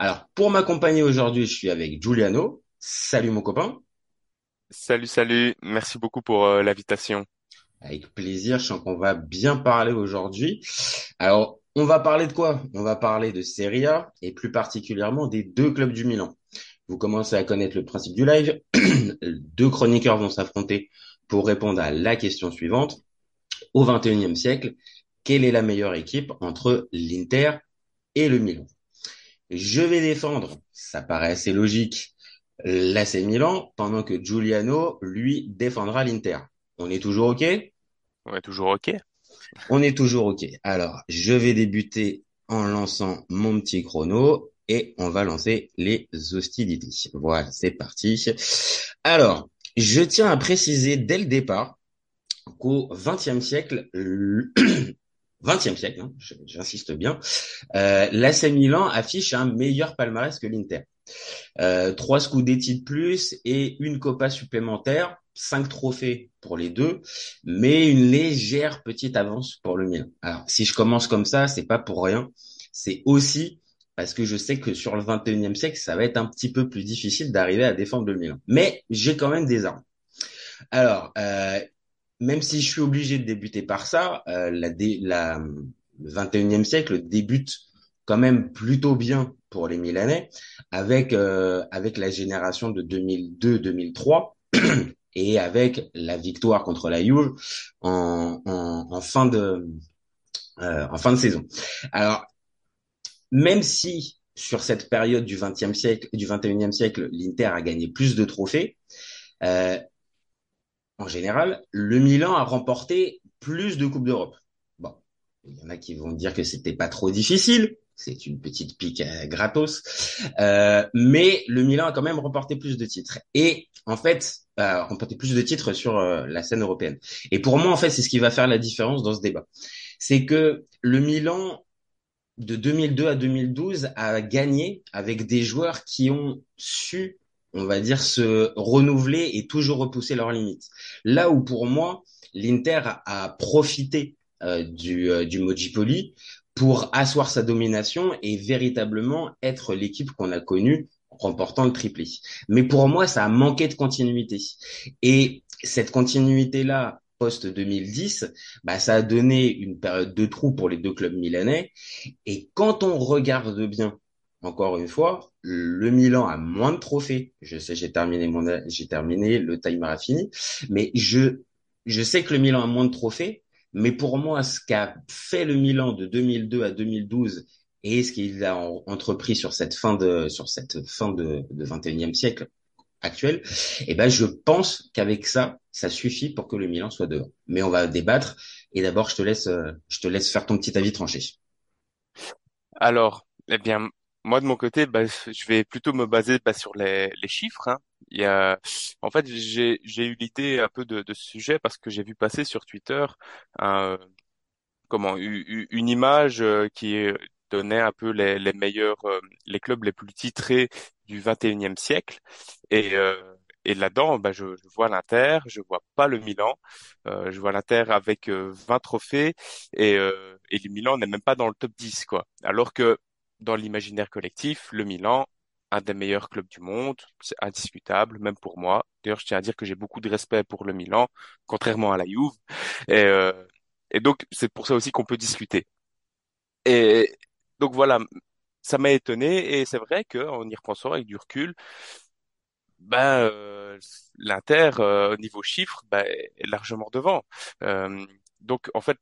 Alors, pour m'accompagner aujourd'hui, je suis avec Giuliano. Salut mon copain. Salut, salut. Merci beaucoup pour euh, l'invitation. Avec plaisir, je sens qu'on va bien parler aujourd'hui. Alors, on va parler de quoi? On va parler de Serie A et plus particulièrement des deux clubs du Milan. Vous commencez à connaître le principe du live. deux chroniqueurs vont s'affronter pour répondre à la question suivante. Au 21e siècle, quelle est la meilleure équipe entre l'Inter et le Milan? Je vais défendre, ça paraît assez logique, l'AC Milan, pendant que Giuliano, lui, défendra l'Inter. On est toujours OK? On est toujours OK. On est toujours OK. Alors, je vais débuter en lançant mon petit chrono et on va lancer les hostilités. Voilà, c'est parti. Alors, je tiens à préciser dès le départ qu'au XXe siècle, 20e siècle, hein, j'insiste bien, euh, l'AC Milan affiche un meilleur palmarès que l'Inter. Euh, trois Scudetti de plus et une Copa supplémentaire, cinq trophées pour les deux, mais une légère petite avance pour le Milan. Alors, si je commence comme ça, c'est pas pour rien. C'est aussi parce que je sais que sur le 21e siècle, ça va être un petit peu plus difficile d'arriver à défendre le Milan. Mais j'ai quand même des armes. Alors, euh, même si je suis obligé de débuter par ça, euh, la, la, le 21e siècle débute quand même plutôt bien pour les Milanais, avec euh, avec la génération de 2002-2003 et avec la victoire contre la Juve en, en, en fin de euh, en fin de saison. Alors même si sur cette période du 20e siècle, du 21e siècle, l'Inter a gagné plus de trophées, euh, en général, le Milan a remporté plus de Coupes d'Europe. Bon, il y en a qui vont dire que c'était pas trop difficile, c'est une petite pique gratos, euh, mais le Milan a quand même remporté plus de titres. Et en fait, euh, remporté plus de titres sur euh, la scène européenne. Et pour moi, en fait, c'est ce qui va faire la différence dans ce débat. C'est que le Milan de 2002 à 2012 a gagné avec des joueurs qui ont su on va dire, se renouveler et toujours repousser leurs limites. Là où pour moi, l'Inter a profité euh, du, euh, du Mojipoli pour asseoir sa domination et véritablement être l'équipe qu'on a connue remportant le triplé. Mais pour moi, ça a manqué de continuité. Et cette continuité-là, post 2010, bah, ça a donné une période de trou pour les deux clubs milanais. Et quand on regarde bien encore une fois, le Milan a moins de trophées. Je sais, j'ai terminé mon, j'ai terminé, le timer a fini. Mais je, je sais que le Milan a moins de trophées. Mais pour moi, ce qu'a fait le Milan de 2002 à 2012 et ce qu'il a entrepris sur cette fin de, sur cette fin de, de 21e siècle actuel, eh ben, je pense qu'avec ça, ça suffit pour que le Milan soit dehors. Mais on va débattre. Et d'abord, je te laisse, je te laisse faire ton petit avis tranché. Alors, eh bien, moi de mon côté, bah, je vais plutôt me baser bah, sur les, les chiffres. Hein. Il y a, en fait, j'ai eu l'idée un peu de, de ce sujet parce que j'ai vu passer sur Twitter comment une image euh, qui donnait un peu les, les meilleurs euh, les clubs les plus titrés du 21e siècle et euh, et là-dedans, bah, je, je vois l'Inter, je vois pas le Milan, euh, je vois l'Inter avec 20 trophées et, euh, et le Milan n'est même pas dans le top 10 quoi. Alors que dans l'imaginaire collectif, le Milan, un des meilleurs clubs du monde, c'est indiscutable, même pour moi. D'ailleurs, je tiens à dire que j'ai beaucoup de respect pour le Milan, contrairement à la Juve. Et, euh, et donc, c'est pour ça aussi qu'on peut discuter. Et donc voilà, ça m'a étonné et c'est vrai qu'en y repensant avec du recul, ben euh, l'Inter euh, au niveau chiffre ben, est largement devant. Euh, donc en fait,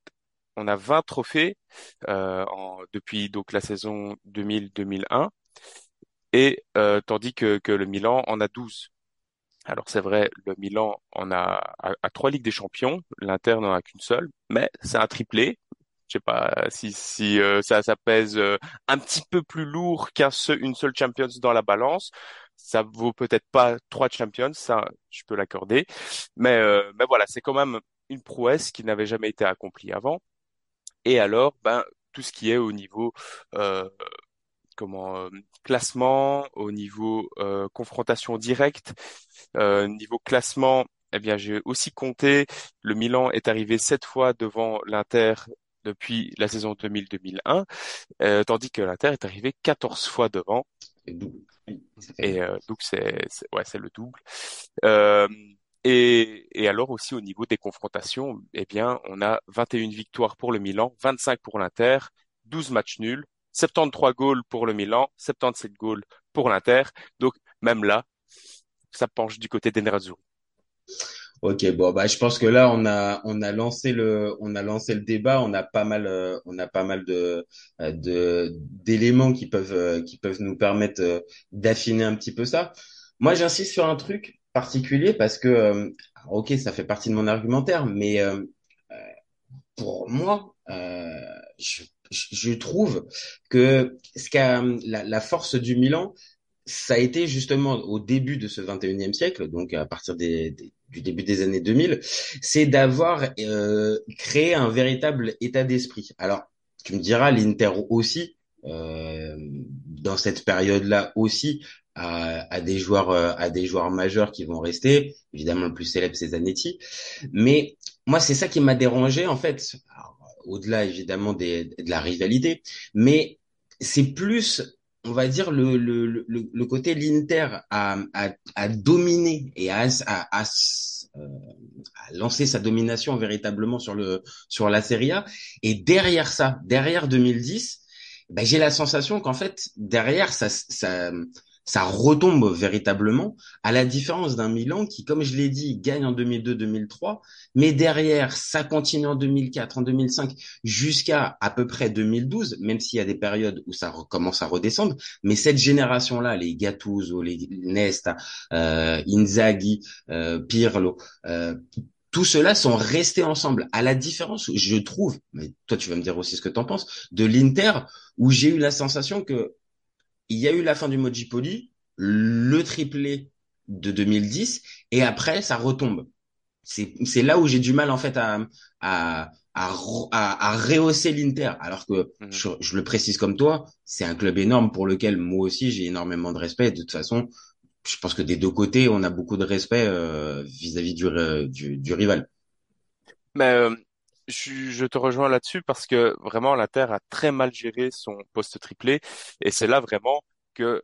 on a 20 trophées euh, en, depuis donc la saison 2000-2001 et euh, tandis que, le Milan en a 12. Alors c'est vrai, le Milan en a à, trois ligues des champions, l'Inter n'en a qu'une seule, mais c'est un triplé. je sais pas si si euh, ça pèse euh, un petit peu plus lourd qu'un seul, seule Champions dans la balance. Ça vaut peut-être pas trois Champions, ça je peux l'accorder, mais voilà, c'est quand même une prouesse qui n'avait jamais été accomplie avant. Et alors, ben tout ce qui est au niveau comment classement, au niveau confrontation directe, niveau classement, eh bien j'ai aussi compté. Le Milan est arrivé sept fois devant l'Inter depuis la saison 2000-2001, euh, tandis que l'Inter est arrivé 14 fois devant. Et euh, donc c'est ouais c'est le double. Et, alors aussi au niveau des confrontations, eh bien on a 21 victoires pour le Milan, 25 pour l'Inter, 12 matchs nuls, 73 goals pour le Milan, 77 goals pour l'Inter. Donc même là, ça penche du côté des. Ok, bon bah je pense que là on a on a lancé le on a lancé le débat, on a pas mal euh, on a pas mal de euh, d'éléments qui peuvent euh, qui peuvent nous permettre d'affiner un petit peu ça. Moi j'insiste sur un truc particulier parce que ok ça fait partie de mon argumentaire, mais pour moi je, trouve que ce qu'a la, force du Milan ça a été justement au début de ce 21e siècle, donc à partir du début des années 2000, c'est d'avoir euh, créé un véritable état d'esprit. Alors, tu me diras, l'Inter aussi, euh, dans cette période-là aussi, à, des joueurs euh, à des joueurs majeurs qui vont rester. Évidemment, le plus célèbre c'est Zanetti, mais moi c'est ça qui m'a dérangé en fait. Au-delà évidemment des, de la rivalité, mais c'est plus on va dire le, le, le, le côté l'Inter a, a, a, dominé et a, a, a, a, lancé sa domination véritablement sur le sur la Serie A et derrière ça derrière 2010 ben, j'ai la sensation qu'en fait derrière ça, ça ça retombe véritablement, à la différence d'un Milan qui, comme je l'ai dit, gagne en 2002-2003, mais derrière, ça continue en 2004, en 2005, jusqu'à à peu près 2012, même s'il y a des périodes où ça commence à redescendre, mais cette génération-là, les Gattuso, les Nesta, euh, Inzaghi, euh, Pirlo, euh, tout cela sont restés ensemble. À la différence, je trouve, mais toi tu vas me dire aussi ce que tu en penses, de l'Inter, où j'ai eu la sensation que il y a eu la fin du Mojipoli, le triplé de 2010, et après, ça retombe. C'est là où j'ai du mal, en fait, à, à, à, à, rehausser l'Inter. Alors que, mhm. je, le précise comme toi, c'est un club énorme pour lequel moi aussi j'ai énormément de respect. De toute façon, je pense que des deux côtés, on a beaucoup de respect euh, vis-à-vis du, du, du, rival. Mais euh, je, je, te rejoins là-dessus parce que vraiment l'Inter a très mal géré son poste triplé et c'est là vraiment que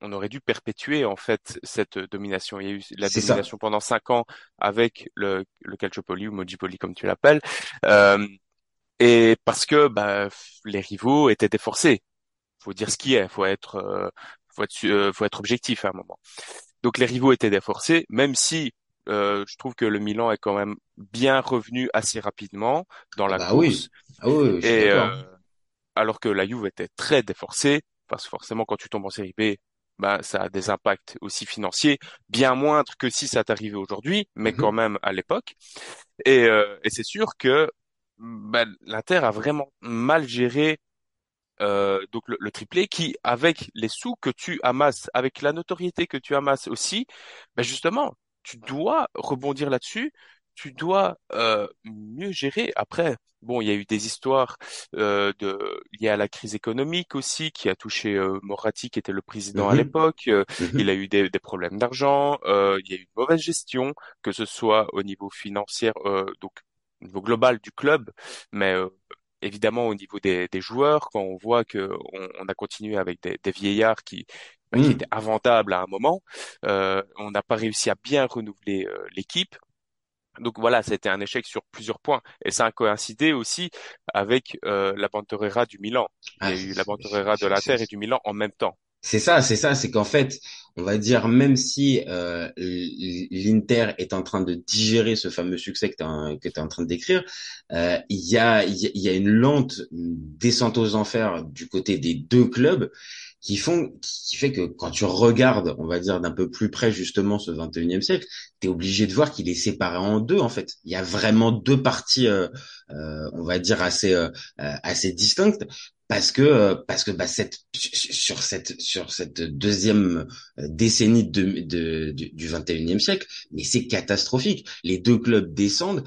on aurait dû perpétuer en fait cette domination. Il y a eu la domination pendant cinq ans avec le, le Calciopoli ou Mojipoli comme tu l'appelles, euh, et parce que bah, les rivaux étaient déforcés. Faut dire ce qui est, faut être, euh, faut être, euh, faut être objectif à un moment. Donc les rivaux étaient déforcés, même si euh, je trouve que le Milan est quand même bien revenu assez rapidement dans la bah course. Oui. Ah oui, et euh, alors que la Juve était très déforcée, parce que forcément quand tu tombes en série B, bah, ça a des impacts aussi financiers, bien moindres que si ça t'arrivait aujourd'hui, mais mm-hmm. quand même à l'époque. Et, euh, et c'est sûr que bah, l'Inter a vraiment mal géré euh, donc le, le, triplé qui, avec les sous que tu amasses, avec la notoriété que tu amasses aussi, bah justement, tu dois rebondir là-dessus, tu dois euh, mieux gérer. Après, bon, il y a eu des histoires euh, de liées à la crise économique aussi qui a touché euh, Moratti qui était le président à mhm. l'époque. Euh, mhm. Il a eu des, des problèmes d'argent, euh, il y a eu une mauvaise gestion, que ce soit au niveau financier, donc au niveau global du club, mais évidemment au niveau des, des, joueurs, quand on voit que on, on a continué avec des, des vieillards qui qui mm. était inventable à un moment. Euh, on n'a pas réussi à bien renouveler euh, l'équipe. Donc voilà, c'était un échec sur plusieurs points. Et ça a coïncidé aussi avec euh, la Bantorera du Milan. Il y a ah, eu la Bantorera de l'Inter et du Milan en même temps. C'est ça, c'est ça, c'est qu'en fait, on va dire, même si euh, l'Inter est en train de digérer ce fameux succès que tu es, en train de décrire, euh, il y, a, y, a, une lente descente aux enfers du côté des deux clubs qui font, qui fait que quand tu regardes, on va dire d'un peu plus près justement ce 21e siècle, tu es obligé de voir qu'il est séparé en deux en fait. Il y a vraiment deux parties, euh, euh, on va dire assez euh, assez distinctes parce que parce que bah cette sur cette sur cette deuxième décennie de, de du 21e siècle mais c'est catastrophique. Les deux clubs descendent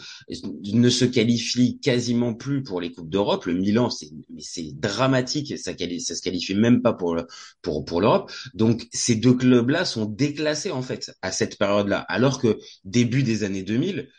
ne se qualifient quasiment plus pour les coupes d'Europe. Le Milan c'est mais c'est dramatique ça ça se qualifie même pas pour pour pour l'Europe. Donc ces deux clubs là sont déclassés en fait à cette période là alors que début des années 2000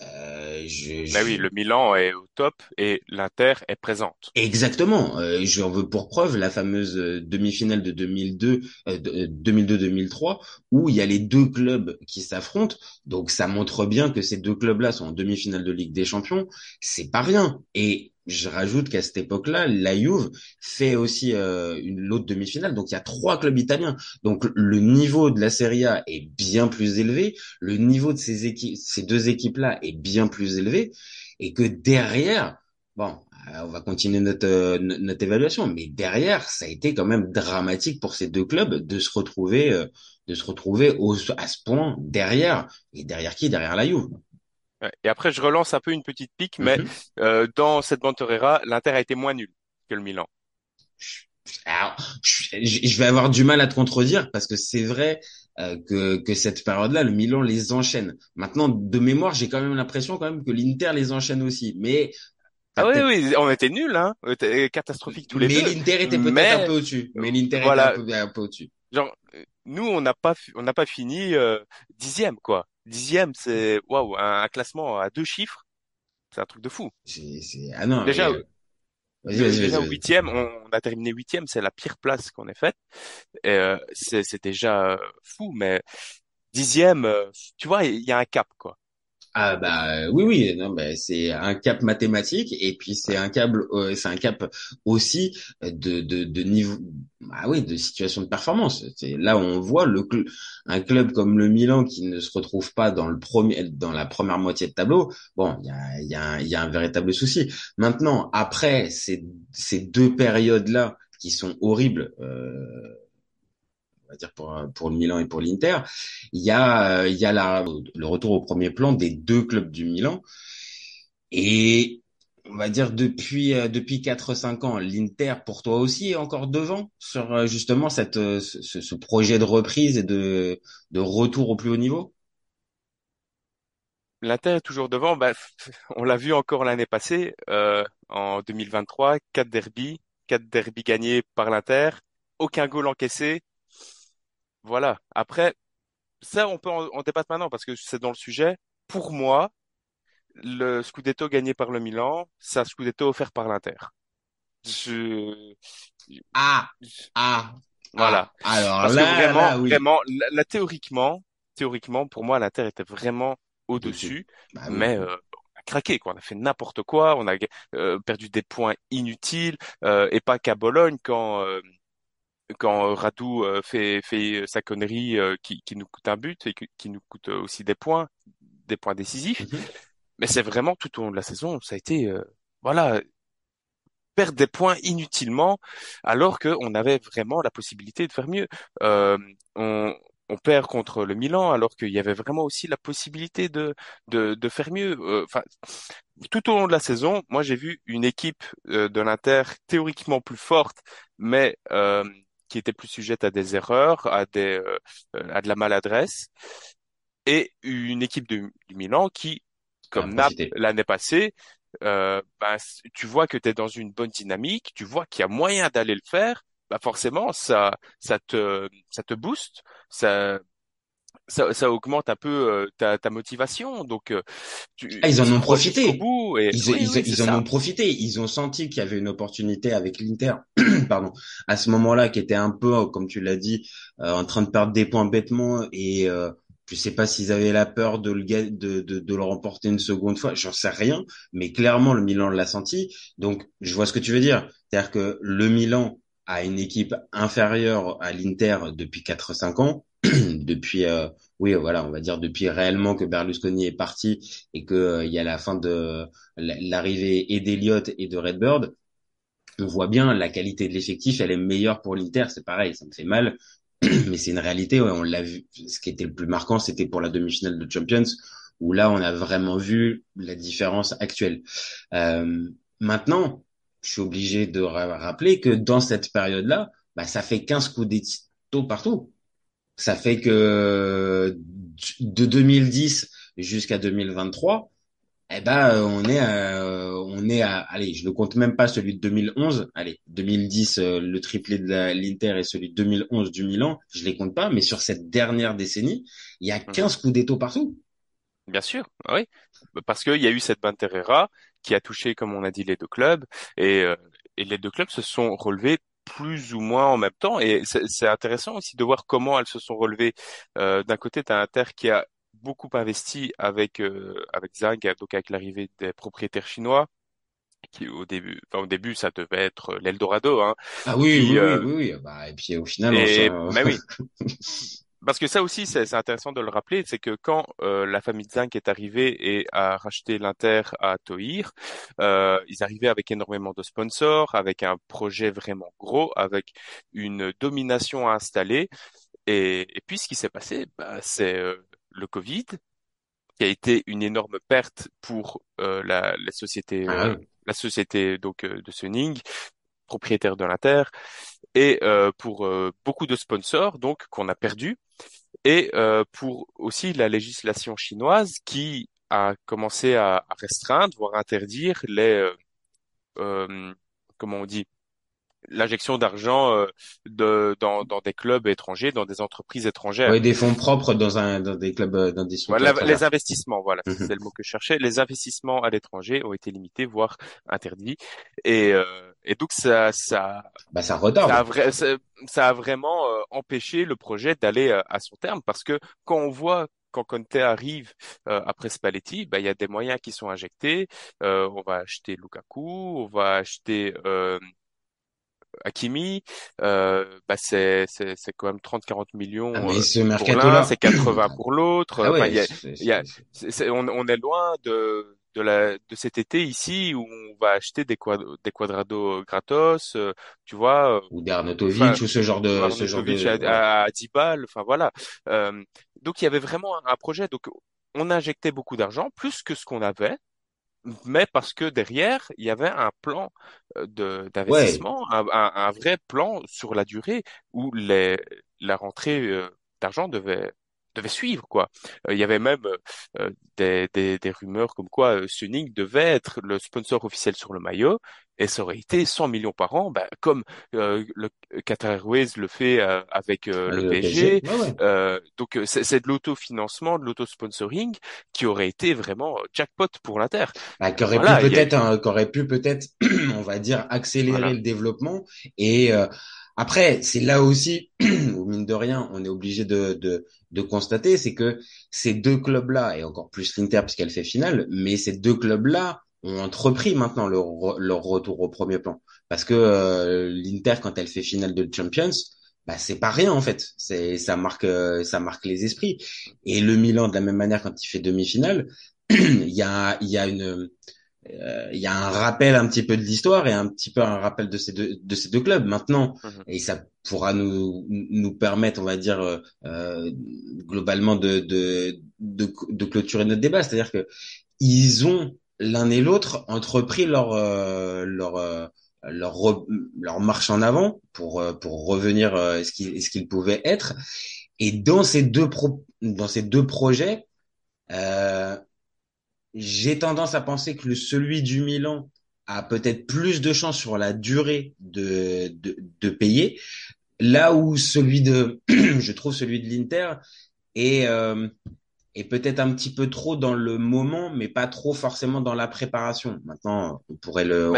euh, je, bah oui, le Milan est au top et l'Inter est présente. Exactement. Euh, J'en veux pour preuve la fameuse euh, demi-finale de 2002, 2002-2003, euh, où il y a les deux clubs qui s'affrontent. Donc ça montre bien que ces deux clubs-là sont en demi-finale de Ligue des Champions. C'est pas rien. Et je rajoute qu'à cette époque-là, la Juve fait aussi euh, une l'autre demi-finale. Donc il y a trois clubs italiens. Donc le niveau de la Serie A est bien plus élevé, le niveau de ces équipes, ces deux équipes-là est bien plus élevé, et que derrière, bon, euh, on va continuer notre euh, notre évaluation, mais derrière, ça a été quand même dramatique pour ces deux clubs de se retrouver de se retrouver au, à ce point derrière. Et derrière qui? Derrière la Juve. Et après, je relance un peu une petite pique, mais mhm. euh, dans cette Bantorera, l'Inter a été moins nul que le Milan. Alors, je vais avoir du mal à te contredire parce que c'est vrai euh, que, que cette période-là, le Milan les enchaîne. Maintenant, de mémoire, j'ai quand même l'impression quand même que l'Inter les enchaîne aussi. Mais ah oui, oui, on était nuls, hein, catastrophiques tous les deux. Mais l'Inter était peut-être un peu au-dessus. Mais l'Inter était un peu, un peu au-dessus. Genre, nous, on n'a pas, on n'a pas fini euh, dixième, quoi. Dixième, c'est waouh, un, classement à deux chiffres, c'est un truc de fou. C'est, ah non. Déjà, déjà huitième, on, a terminé huitième, c'est la pire place qu'on ait faite. Euh, c'est, c'est déjà fou, mais dixième, euh, tu vois, il y a un cap, quoi. Ah bah oui oui non bah, c'est un cap mathématique et puis c'est un câble euh, c'est un cap aussi de, de, de niveau ah oui de situation de performance. C'est là on voit le un club comme le Milan qui ne se retrouve pas dans le premier dans la première moitié de tableau. Bon il y a y a y a un véritable souci. Maintenant après ces ces deux périodes là qui sont horribles euh, dire pour pour le Milan et pour l'Inter, il y a il y a la, le retour au premier plan des deux clubs du Milan. Et on va dire depuis euh, depuis 4 5 ans l'Inter pour toi aussi est encore devant sur euh, justement cette ce, ce projet de reprise et de de retour au plus haut niveau? L'Inter est toujours devant. Bah, on l'a vu encore l'année passée, euh, en 2023, quatre derbies, quatre derbies gagnés par l'Inter, aucun goal encaissé, voilà. Après, ça, on peut en, débattre maintenant parce que c'est dans le sujet. Pour moi, le Scudetto gagné par le Milan, c'est un Scudetto offert par l'Inter. Je... Ah, ah, voilà. Ah, alors parce là, que vraiment, oui. vraiment, la, théoriquement, théoriquement, pour moi, l'Inter était vraiment au-dessus, bah mais euh, on a craqué, quoi. On a fait n'importe quoi, on a euh, perdu des points inutiles, euh, et pas qu'à Bologne quand euh, quand euh, Radou euh, fait, fait sa connerie euh, qui, qui nous coûte un but et qui nous coûte aussi des points, des points décisifs. Mhm. Mais c'est vraiment tout au long de la saison, ça a été, voilà, perdre des points inutilement alors qu'on avait vraiment la possibilité de faire mieux. Euh, on, on perd contre le Milan alors qu'il y avait vraiment aussi la possibilité de de, de faire mieux. Enfin, tout au long de la saison, moi j'ai vu une équipe de l'Inter théoriquement plus forte, mais euh, qui était plus sujette à des erreurs, à des euh, à de la maladresse, et une équipe du Milan qui, comme Naples l'année passée, euh, ben, tu vois que tu es dans une bonne dynamique, tu vois qu'il y a moyen d'aller le faire, bah forcément ça ça te ça te booste, ça ça, ça, augmente un peu euh, ta, ta, motivation. Donc, euh, tu, ah, ils en ont profité. Bout et... Ils, ils, ils en ont profité. Ils ont senti qu'il y avait une opportunité avec l'Inter, pardon, à ce moment-là, qui était un peu, comme tu l'as dit, euh, en train de perdre des points bêtement. Et euh, je sais pas s'ils avaient la peur de le, de, de, de le remporter une seconde fois. J'en sais rien. Mais clairement, le Milan l'a senti. Donc, je vois ce que tu veux dire. C'est-à-dire que le Milan a une équipe inférieure à l'Inter depuis 4-5 ans depuis euh, oui voilà on va dire depuis réellement que Berlusconi est parti et que euh, y a la fin de l'arrivée et d'Eliott et de Redbird on voit bien la qualité de l'effectif, elle est meilleure pour l'Inter. C'est pareil, ça me fait mal, mais c'est une réalité. Ouais, on l'a vu. Ce qui était le plus marquant, c'était pour la demi-finale de Champions, où là, on a vraiment vu la différence actuelle. Euh, maintenant, je suis obligé de rappeler que dans cette période-là, bah, ça fait 15 coups d'étau partout. Ça fait que de 2010 jusqu'à 2023, eh ben on est à, on est à allez je ne compte même pas celui de 2011 allez 2010 euh, le triplé de l'Inter et celui de 2011 du Milan je les compte pas mais sur cette dernière décennie il y a 15 mhm. coups d'étau partout bien sûr oui parce qu'il y a eu cette Banterera qui a touché comme on a dit les deux clubs et euh, et les deux clubs se sont relevés plus ou moins en même temps. Et c'est intéressant aussi de voir comment elles se sont relevées. Euh, D'un côté, tu as Inter qui a beaucoup investi avec euh, avec Zang, donc avec l'arrivée des propriétaires chinois. Qui au début, enfin au début, ça devait être l'Eldorado. Hein. Ah oui, oui, oui, euh, oui, oui, Bah, et puis au final, et, mais oui. Parce que ça aussi, c'est intéressant de le rappeler, c'est que quand euh, la famille Zang est arrivée et a racheté l'Inter à Toir, euh, ils arrivaient avec énormément de sponsors, avec un projet vraiment gros, avec une domination à installer. Et, puis ce qui s'est passé, bah, c'est euh, le Covid, qui a été une énorme perte pour euh, la, la, société, ah euh, la société donc de Sunning, propriétaire de l'Inter, et pour beaucoup de sponsors donc qu'on a perdu, et pour aussi la législation chinoise qui a commencé à, à restreindre, voire interdire les comment on dit l'injection d'argent euh, de, dans, dans des clubs étrangers, dans des entreprises étrangères. Oui, des fonds propres dans un dans des clubs euh, dans des voilà, les investissements, voilà, mhm. c'est le mot que je cherchais. Les investissements à l'étranger ont été limités, voire interdits, et euh, et donc ça ça bah ça retarde. Ça a, ça, a vraiment empêché le projet d'aller à son terme parce que quand on voit quand Conte arrive après Spalletti, bah, il y a des moyens qui sont injectés. on va acheter Lukaku, on va acheter Hakimi, euh, bah c'est c'est c'est quand même 30-40 millions ah, euh, pour l'un, c'est 80 pour l'autre. Ah y a, y a, on, on est loin de de la de cet été ici où on va acheter des quad, des quadrados gratos, euh, tu vois. Ou d'Arnautovic ou ce genre de ce genre de à, à 10 balles, enfin voilà. Euh, donc il y avait vraiment un, un projet. Donc on injectait beaucoup d'argent, plus que ce qu'on avait mais parce que derrière, il y avait un plan euh, d'investissement, un, un, vrai plan sur la durée où les, la rentrée euh, d'argent devait devait suivre quoi. Euh, il y avait même des, des, des, rumeurs comme quoi Suning devait être le sponsor officiel sur le maillot et ça aurait été 100 millions par an, bah, comme euh, le Qatar Airways le fait euh, avec euh, le, PSG. donc c'est de l'autofinancement, de l'autosponsoring qui aurait été vraiment jackpot pour l'Inter. Bah, qui aurait pu peut-être, hein, qui aurait pu peut-être, on va dire, accélérer le développement. Et après, c'est là aussi, au de rien, on est obligé de, de, de constater, c'est que ces deux clubs-là, et encore plus l'Inter puisqu'elle fait finale, mais ces deux clubs-là ont entrepris maintenant leur, leur retour au premier plan. Parce que euh, l'Inter, quand elle fait finale de Champions, bah c'est pas rien en fait. C'est ça marque euh, ça marque les esprits. Et le Milan de la même manière quand il fait demi-finale, il y a il y a une il y a un rappel un petit peu de l'histoire et un petit peu un rappel de ces deux de ces deux clubs maintenant. Mhm. et ça pourra nous nous permettre on va dire euh, globalement de, de de de clôturer notre débat. C'est-à-dire que ils ont l'un et l'autre entrepris leur euh, leur euh, leur leur marche en avant pour euh, pour revenir ce qu'il ce qu'il pouvait être. Et dans ces deux pro dans ces deux projets j'ai tendance à penser que le celui du Milan a peut-être plus de chances sur la durée de, de, de payer, là où celui de, je trouve celui de l'Inter est, euh, et peut-être un petit peu trop dans le moment, mais pas trop forcément dans la préparation. Maintenant, on pourrait le.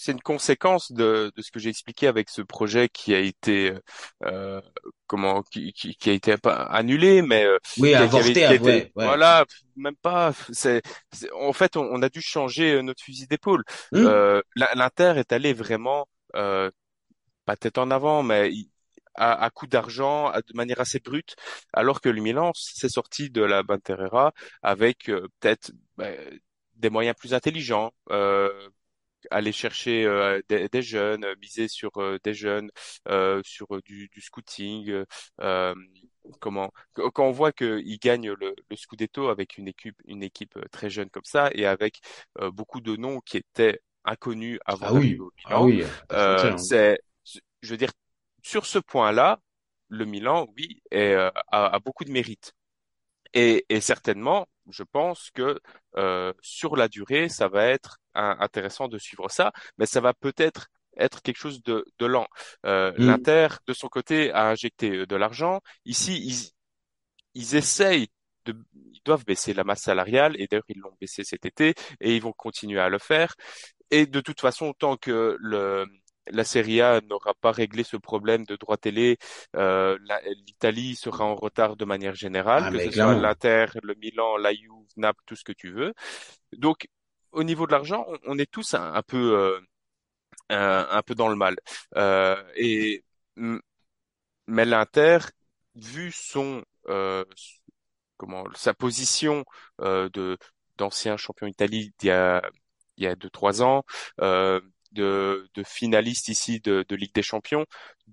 C'est une conséquence de, de ce que j'ai expliqué avec ce projet qui a été euh, comment qui, qui, a été annulé mais euh, oui avorté avait, ouais, voilà même pas c'est en fait on, a dû changer euh, notre fusil d'épaule mmh. euh, l'Inter est allé vraiment euh, pas tête en avant mais à, à coup d'argent, de manière assez brute, alors que le Milan s'est sorti de la Banterera avec euh, peut-être bah, des moyens plus intelligents, euh, aller chercher euh, des, des, jeunes, miser sur euh, des jeunes, euh, sur du, du scouting. comment quand on voit qu'ils gagnent le, le Scudetto avec une équipe une équipe très jeune comme ça et avec beaucoup de noms qui étaient inconnus avant ah oui. au Milan, ah oui, euh, c'est je veux dire sur ce point-là, le Milan, oui, est, a, a beaucoup de mérite. Et, et, certainement, je pense que euh, sur la durée, ça va être intéressant de suivre ça, mais ça va peut-être être quelque chose de, de lent. Euh, mm. L'Inter, de son côté, a injecté euh, de l'argent. Ici, ils, ils essayent de, ils doivent baisser la masse salariale, et d'ailleurs, ils l'ont baissé cet été, et ils vont continuer à le faire. Et de toute façon, tant que le, la Serie A n'aura pas réglé ce problème de droit télé, euh, l'Italie sera en retard de manière générale, ah, que ce soit l'Inter, le Milan, la Juve, Naples, tout ce que tu veux. Donc, au niveau de l'argent, on, est tous un, peu euh, un, peu dans le mal. Euh, et mais l'Inter, vu son euh, comment sa position de d'ancien champion d'Italie il y a il y a deux trois ans, euh, de, de finaliste ici de, de, Ligue des Champions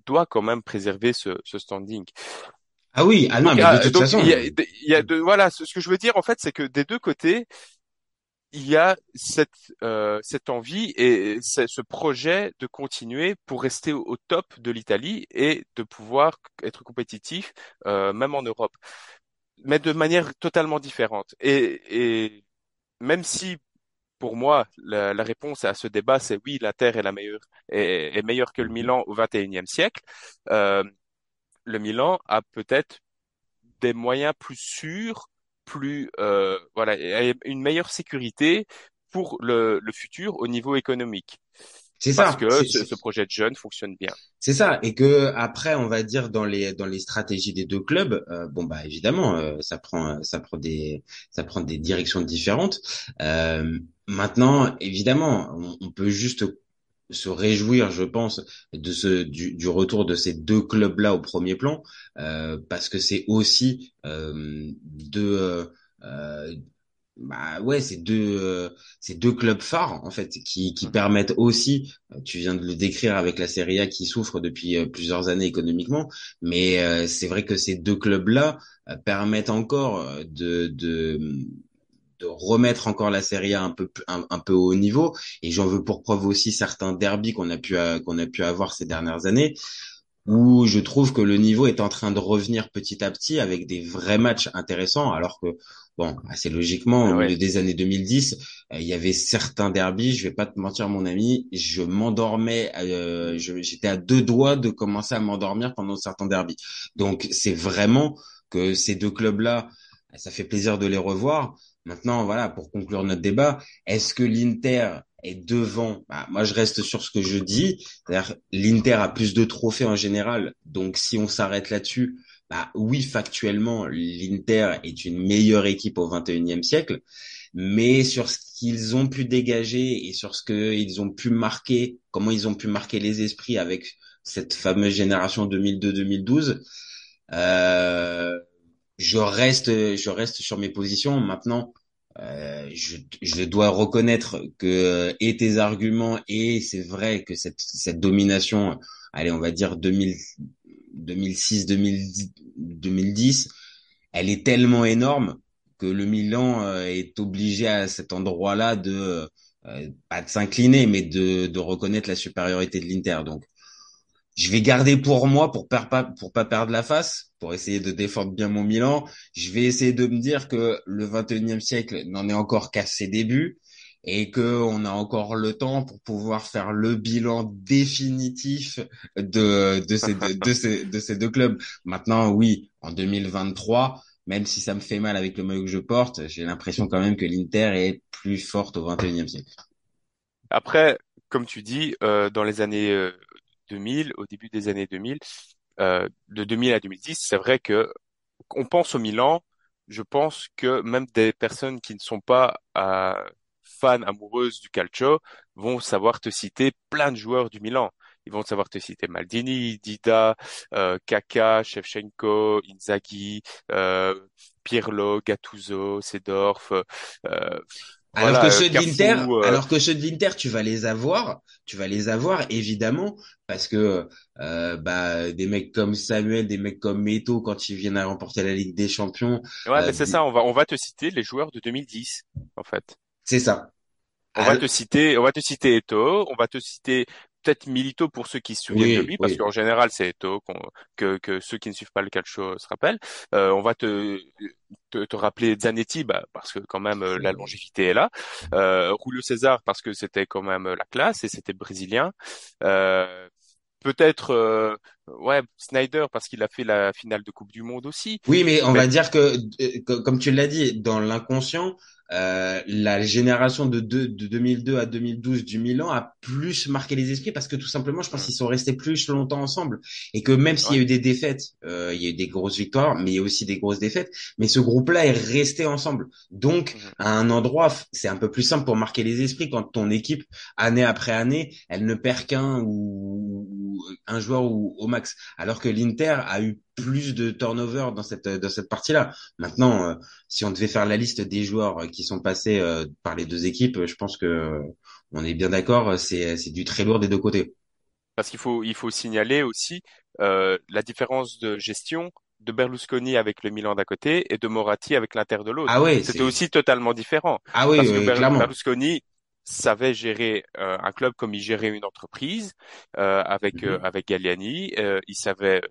doit quand même préserver ce, ce standing. Ah oui, ah non, mais de toute façon. Il y a, il y a de, voilà, ce que je veux dire en fait, c'est que des deux côtés, il y a cette euh, cette envie et ce projet de continuer pour rester au, top de l'Italie et de pouvoir être compétitif euh, même en Europe, mais de manière totalement différente. Et, et même si pour moi, la, réponse à ce débat, c'est oui, la Terre est la meilleure, est, meilleure que le Milan au 21e siècle. Euh, le Milan a peut-être des moyens plus sûrs, plus euh, voilà, une meilleure sécurité pour le, le futur au niveau économique. C'est ça. Parce que ce, ce, projet de jeunes fonctionne bien. C'est ça. Et que après, on va dire dans les dans les stratégies des deux clubs, euh, bon bah évidemment, euh, ça prend ça prend des ça prend des directions différentes. Euh, maintenant, évidemment, on, on, peut juste se réjouir, je pense, de ce du, du retour de ces deux clubs là au premier plan, euh, parce que c'est aussi deux bah ouais, c'est deux, euh, c'est deux clubs phares en fait qui, qui permettent aussi. Euh, tu viens de le décrire avec la Serie A qui souffre depuis euh, plusieurs années économiquement, mais c'est vrai que ces deux clubs-là permettent encore de, de de remettre encore la Serie A un peu un, un peu au niveau. Et j'en veux pour preuve aussi certains derbys qu'on a pu qu'on a pu avoir ces dernières années où je trouve que le niveau est en train de revenir petit à petit avec des vrais matchs intéressants, alors que bon, assez logiquement, au milieu des années 2010, euh, il y avait certains derbies. Je vais pas te mentir, mon ami, je m'endormais, euh, j'étais à deux doigts de commencer à m'endormir pendant certains derbies. Donc c'est vraiment que ces deux clubs-là, ça fait plaisir de les revoir. Maintenant, voilà, pour conclure notre débat, est-ce que l'Inter est devant, bah, moi je reste sur ce que je dis, c'est-à-dire l'Inter a plus de trophées en général, donc si on s'arrête là-dessus, bah oui factuellement l'Inter est une meilleure équipe au 21e siècle, mais sur ce qu'ils ont pu dégager et sur ce qu'ils ont pu marquer, comment ils ont pu marquer les esprits avec cette fameuse génération 2002-2012, euh, je reste, je reste sur mes positions. Maintenant, euh, je, je, dois reconnaître que euh, et tes arguments et c'est vrai que cette, cette domination, allez, on va dire 2000, 2006, 2010, 2010, elle est tellement énorme que le Milan euh, est obligé à cet endroit-là de pas de s'incliner, mais de, de reconnaître la supériorité de l'Inter. Donc, je vais garder pour moi pour pas pour pas perdre la face, pour essayer de défendre bien mon Milan. Je vais essayer de me dire que le 21e siècle n'en est encore qu'à ses débuts et que on a encore le temps pour pouvoir faire le bilan définitif de de ces de, de ces de ces deux clubs. Maintenant, oui, en 2023, même si ça me fait mal avec le maillot que je porte, j'ai l'impression quand même que l'Inter est plus forte au 21e siècle. Après, comme tu dis, euh, dans les années euh, 2000, au début des années 2000, euh, de 2000 à 2010, c'est vrai que on pense au Milan. Je pense que même des personnes qui ne sont pas euh, fans amoureuses du calcio vont savoir te citer plein de joueurs du Milan. Ils vont savoir te citer Maldini, Dida, euh, Kaka, Shevchenko, Inzaghi, euh, Pirlo, Gattuso, Sedorf. Euh, Alors voilà, que euh, ceux de l'Inter, Cafu, euh, alors que ceux de l'Inter, tu vas les avoir, tu vas les avoir évidemment parce que euh, bah des mecs comme Samuel, des mecs comme Meto quand ils viennent à remporter la Ligue des Champions, ouais, euh, mais c'est ça. On va, on va te citer les joueurs de 2010, en fait. c'est ça. On va te citer, on va te citer Eto'o, on va te citer peut-être Milito pour ceux qui se souviennent de lui, parce oui. qu'en général c'est qu'on- que, que ceux qui ne suivent pas le calcio se rappellent. Euh, on va te, te, te rappeler Zanetti, bah, parce que quand même euh, la longévité est là. Euh, Julio César parce que c'était quand même euh, la classe et c'était brésilien. Euh, peut-être euh, ouais Snyder parce qu'il a fait la finale de Coupe du Monde aussi. Oui, mais on Mais va dire que, co- comme tu l'as dit, dans l'inconscient, euh, la génération de, deux- de 2002 à 2012 du Milan a plus marqué les esprits parce que tout simplement, je pense qu'ils sont restés plus longtemps ensemble. Et que même s'il y a eu des défaites, euh, il y a eu des grosses victoires, mais il y a aussi des grosses défaites, mais ce groupe-là est resté ensemble. Donc, à un endroit, c'est un peu plus simple pour marquer les esprits quand ton équipe, année après année, elle ne perd qu'un ou, un joueur ou au max alors que l'Inter a eu plus de turnover dans cette dans cette partie-là. Maintenant, euh, si on devait faire la liste des joueurs euh, qui sont passés euh, par les deux équipes, je pense que on est bien d'accord, c'est c'est du très lourd des deux côtés. Parce qu'il faut, il faut signaler aussi euh, la différence de gestion de Berlusconi avec le Milan d'un côté et de Moratti avec l'Inter de l'autre. Ah ouais, C'était aussi totalement différent. ah oui, Parce que. Berlusconi savait gérer euh, un club comme il gérait une entreprise euh, avec euh, Mhm. avec Galliani. Euh, il savait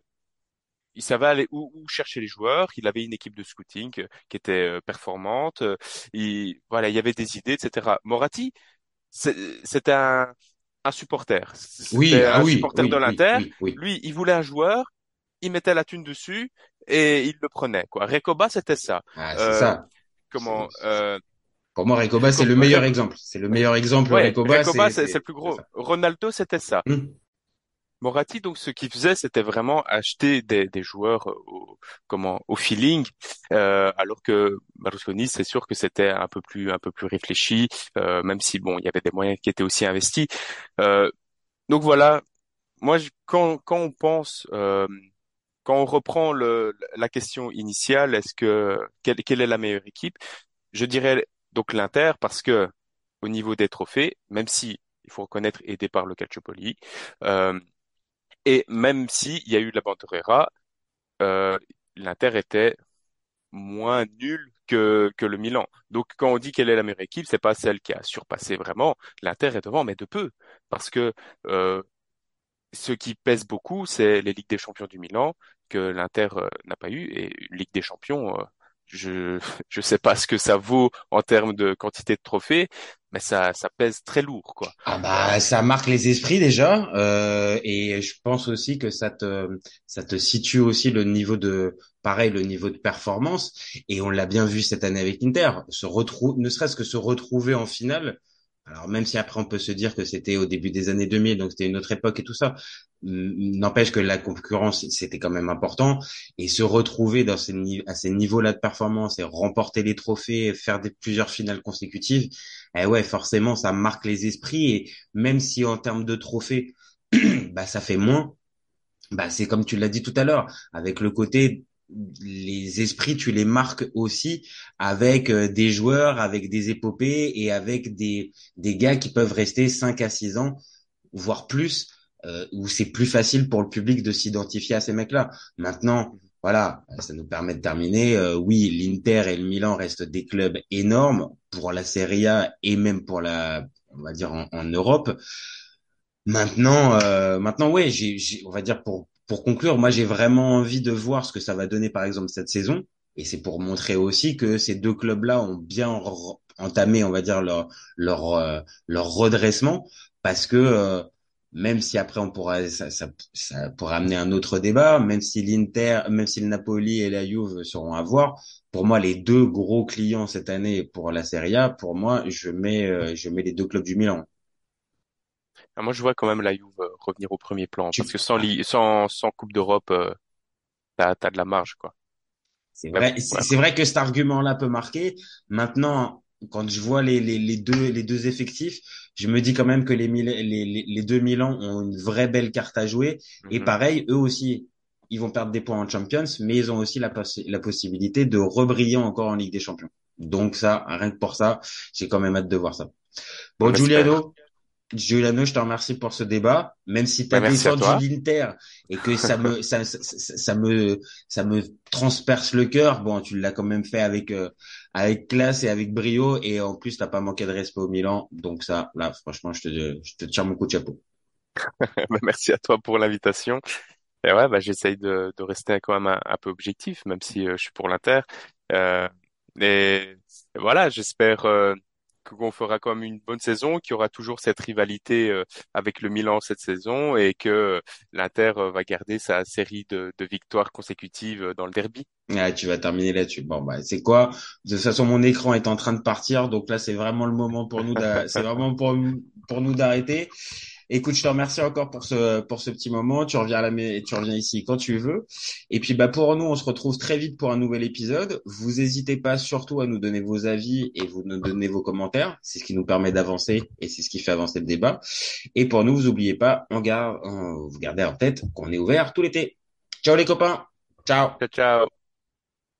il savait aller où, où chercher les joueurs. Il avait une équipe de scouting euh, qui était euh, performante. Euh, Il, voilà, il y avait des idées, etc. Moratti, c'est- c'était un, un supporter. Oui, ah un oui, supporter de oui, l'Inter. oui. Lui, il voulait un joueur, il mettait la thune dessus et il le prenait, quoi. Recoba, c'était ça. Ah, c'est Euh, ça. comment, euh, Pour moi, Recoba, c'est le meilleur exemple. C'est le meilleur exemple. ouais, Recoba, c'est le plus gros. Ronaldo, c'était ça. Mhm. Moratti, donc, ce qu'il faisait, c'était vraiment acheter des, des joueurs au, comment, au feeling, euh, alors que Berlusconi, c'est sûr que c'était un peu plus, un peu plus réfléchi, euh, même si bon, il y avait des moyens qui étaient aussi investis. Euh, donc voilà, moi, je- quand, quand on pense, euh, quand on reprend le, la question initiale, est-ce que quelle, quelle est la meilleure équipe? Je dirais donc l'Inter parce que au niveau des trophées, même si il faut reconnaître aidé par le Calciopoli, euh, et même si il y a eu la Bandera, euh, l'Inter était moins nul que le Milan. Donc quand on dit quelle est la meilleure équipe, c'est pas celle qui a surpassé vraiment. L'Inter est devant, mais de peu, parce que euh, ce qui pèse beaucoup, c'est les Ligues des Champions du Milan que l'Inter n'a pas eu et Ligue des Champions. Je je sais pas ce que ça vaut en termes de quantité de trophées, mais ça ça pèse très lourd quoi. Ah bah ça marque les esprits déjà euh, et je pense aussi que ça te ça te situe aussi le niveau de pareil le niveau de performance et on l'a bien vu cette année avec Inter se retrouve ne serait-ce que se retrouver en finale alors même si après on peut se dire que c'était au début des années 2000 donc c'était une autre époque et tout ça n'empêche que la concurrence c'était quand même important. Et se retrouver dans ces à ces niveaux-là de performance et remporter les trophées faire des plusieurs finales consécutives eh ouais, forcément, ça marque les esprits. Et même si en termes de trophées, bah ça fait moins, bah c'est comme tu l'as dit tout à l'heure, avec le côté les esprits, tu les marques aussi avec euh, des joueurs, avec des épopées et avec des des gars qui peuvent rester 5 à 6 ans, voire plus, euh, où c'est plus facile pour le public de s'identifier à ces mecs-là. Maintenant, voilà, ça nous permet de terminer. Euh, oui, l'Inter et le Milan restent des clubs énormes pour la Serie A et même pour la, on va dire en, Europe. Maintenant, euh, maintenant, ouais, j'ai- on va dire pour pour conclure, moi j'ai vraiment envie de voir ce que ça va donner par exemple cette saison, et c'est pour montrer aussi que ces deux clubs-là ont bien entamé, on va dire leur leur euh, leur redressement, parce que euh, même si après on pourra ça, ça, ça pourra amener un autre débat, même si l'Inter, même si le Napoli et la Juve seront à voir, pour moi les deux gros clients cette année pour la Serie A, pour moi je mets euh, je mets les deux clubs du Milan. Ah, Moi, je vois quand même la Juve euh, revenir au premier plan parce que sans, li- sans, sans Coupe d'Europe, euh, t'as, t'as de la marge, quoi. C'est Mais vrai, c'est ouais. c'est vrai que cet argument-là peut marquer. Maintenant, quand je vois les, les, les deux, les deux effectifs, je me dis quand même que les, Mil- les, les, les deux Milan ont une vraie belle carte à jouer. Et Mhm. pareil, eux aussi, ils vont perdre des points en Champions, mais ils ont aussi la, possi- la possibilité de rebriller encore en Ligue des Champions. Donc ça, rien que pour ça, j'ai quand même hâte de voir ça. Bon, On espère. Giuliano, Giuliano, je te remercie pour ce débat, même si tu as Bah, défendu l'Inter et que ça me ça, ça, ça- me ça me transperce le cœur. Bon, tu l'as quand même fait avec euh, avec classe et avec brio et en plus t'as pas manqué de respect au Milan. Donc ça, là, franchement, je te je te tire mon coup de chapeau. Bah, merci à toi pour l'invitation. Et ouais, bah, j'essaye de, de rester quand même un, un peu objectif, même si euh, je suis pour l'Inter. Euh, et voilà, j'espère euh, qu'on fera quand même une bonne saison, qu'il y aura toujours cette rivalité euh, avec le Milan cette saison et que l'Inter euh, va garder sa série de, de victoires consécutives euh, dans le derby. Ah, tu vas terminer là-dessus. Bon, bah, c'est quoi? De toute façon, mon écran est en train de partir, donc là, c'est vraiment le moment pour nous c'est vraiment pour nous d'arrêter. Écoute, je te remercie encore pour ce, pour ce petit moment. Tu reviens à la, tu reviens ici quand tu veux. Et puis, bah, pour nous, on se retrouve très vite pour un nouvel épisode. Vous n'hésitez pas surtout à nous donner vos avis et vous nous donner vos commentaires. C'est ce qui nous permet d'avancer et c'est ce qui fait avancer le débat. Et pour nous, vous oubliez pas, on garde, on- vous gardez en tête qu'on est ouvert tout l'été. Ciao les copains. Ciao. Ciao, ciao.